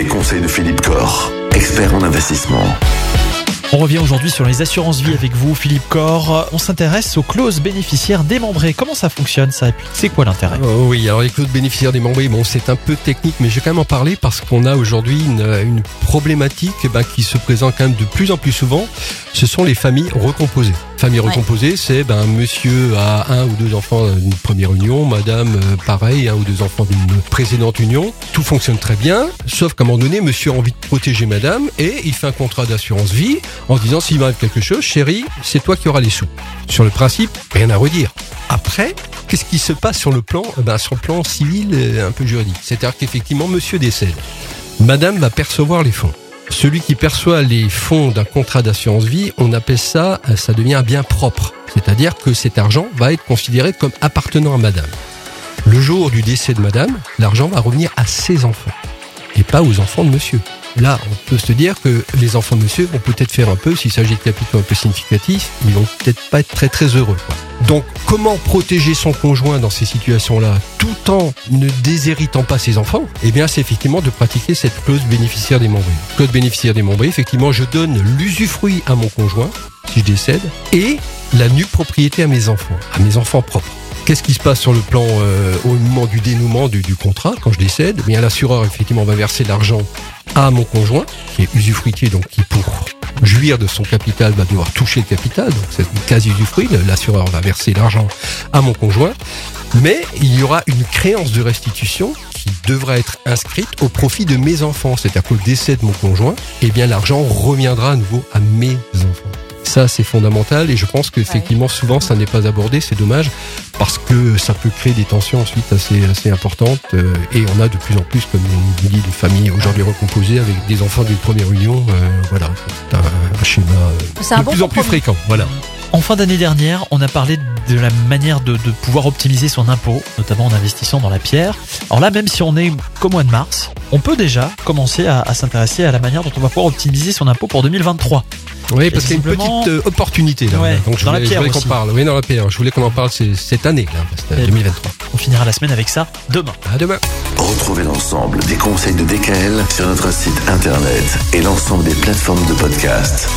Les conseils de Philippe Corr, expert en investissement. On revient aujourd'hui sur les assurances vie avec vous, Philippe Corr. On s'intéresse aux clauses bénéficiaires démembrées. Comment ça fonctionne ça? C'est quoi l'intérêt? Oh oui, alors les clauses bénéficiaires démembrées, bon, c'est un peu technique, mais je vais quand même en parler parce qu'on a aujourd'hui une, une problématique eh ben, qui se présente quand même de plus en plus souvent. Ce sont les familles recomposées. Famille recomposée, c'est ben, monsieur a un ou deux enfants d'une première union, madame euh, pareil, un ou deux enfants d'une précédente union. Tout fonctionne très bien, sauf qu'à un moment donné, monsieur a envie de protéger madame et il fait un contrat d'assurance vie en disant s'il m'arrive quelque chose, chérie, c'est toi qui auras les sous. Sur le principe, rien à redire. Après, qu'est-ce qui se passe sur le plan, eh ben, sur le plan civil, et un peu juridique? C'est-à-dire qu'effectivement, monsieur décède. Madame va percevoir les fonds. Celui qui perçoit les fonds d'un contrat d'assurance vie, on appelle ça, euh, ça devient un bien propre. C'est-à-dire que cet argent va être considéré comme appartenant à madame. Le jour du décès de madame, l'argent va revenir à ses enfants et pas aux enfants de monsieur. Là, on peut se dire que les enfants de monsieur vont peut-être faire un peu, s'il s'agit de capitaux un peu significatifs, ils vont peut-être pas être très très heureux. Donc, comment protéger son conjoint dans ces situations-là, tout en ne déshéritant pas ses enfants? Eh bien, c'est effectivement de pratiquer cette clause bénéficiaire démembrée. Clause bénéficiaire démembrée, effectivement, je donne l'usufruit à mon conjoint, si je décède, et la nue propriété à mes enfants, à mes enfants propres. Qu'est-ce qui se passe sur le plan euh, au moment du dénouement du, du contrat quand je décède? Eh Bien, l'assureur effectivement va verser l'argent à mon conjoint, qui est usufruitier, donc qui pour jouir de son capital va devoir toucher le capital, donc c'est une quasi usufruit. L'assureur va verser l'argent à mon conjoint, mais il y aura une créance de restitution qui devra être inscrite au profit de mes enfants, c'est-à-dire qu'au décès de mon conjoint, eh bien l'argent reviendra à nouveau à mes. Ça, c'est fondamental et je pense qu'effectivement, souvent, ça n'est pas abordé. C'est dommage parce que ça peut créer des tensions ensuite assez, assez importantes. euh, et on a de plus en plus, comme on dit, de familles aujourd'hui recomposées avec des enfants d'une première union. euh, voilà, c'est un, un schéma euh, de bon plus en plus fréquent. Voilà. En fin d'année dernière, on a parlé de la manière de, de pouvoir optimiser son impôt, notamment en investissant dans la pierre. Alors là, même si on est qu'au mois de mars, on peut déjà commencer à, à s'intéresser à la manière dont on va pouvoir optimiser son impôt pour 2023. Oui, parce qu'il y a une petite euh, opportunité là. Ouais, Donc je dans la je pierre voulais qu'on aussi. parle. Oui, dans la pierre. Je voulais qu'on en parle cette année, là, parce que Et- 2023. On finira la semaine avec ça demain. À demain. Retrouvez l'ensemble des conseils de DKL sur notre site internet et l'ensemble des plateformes de podcast.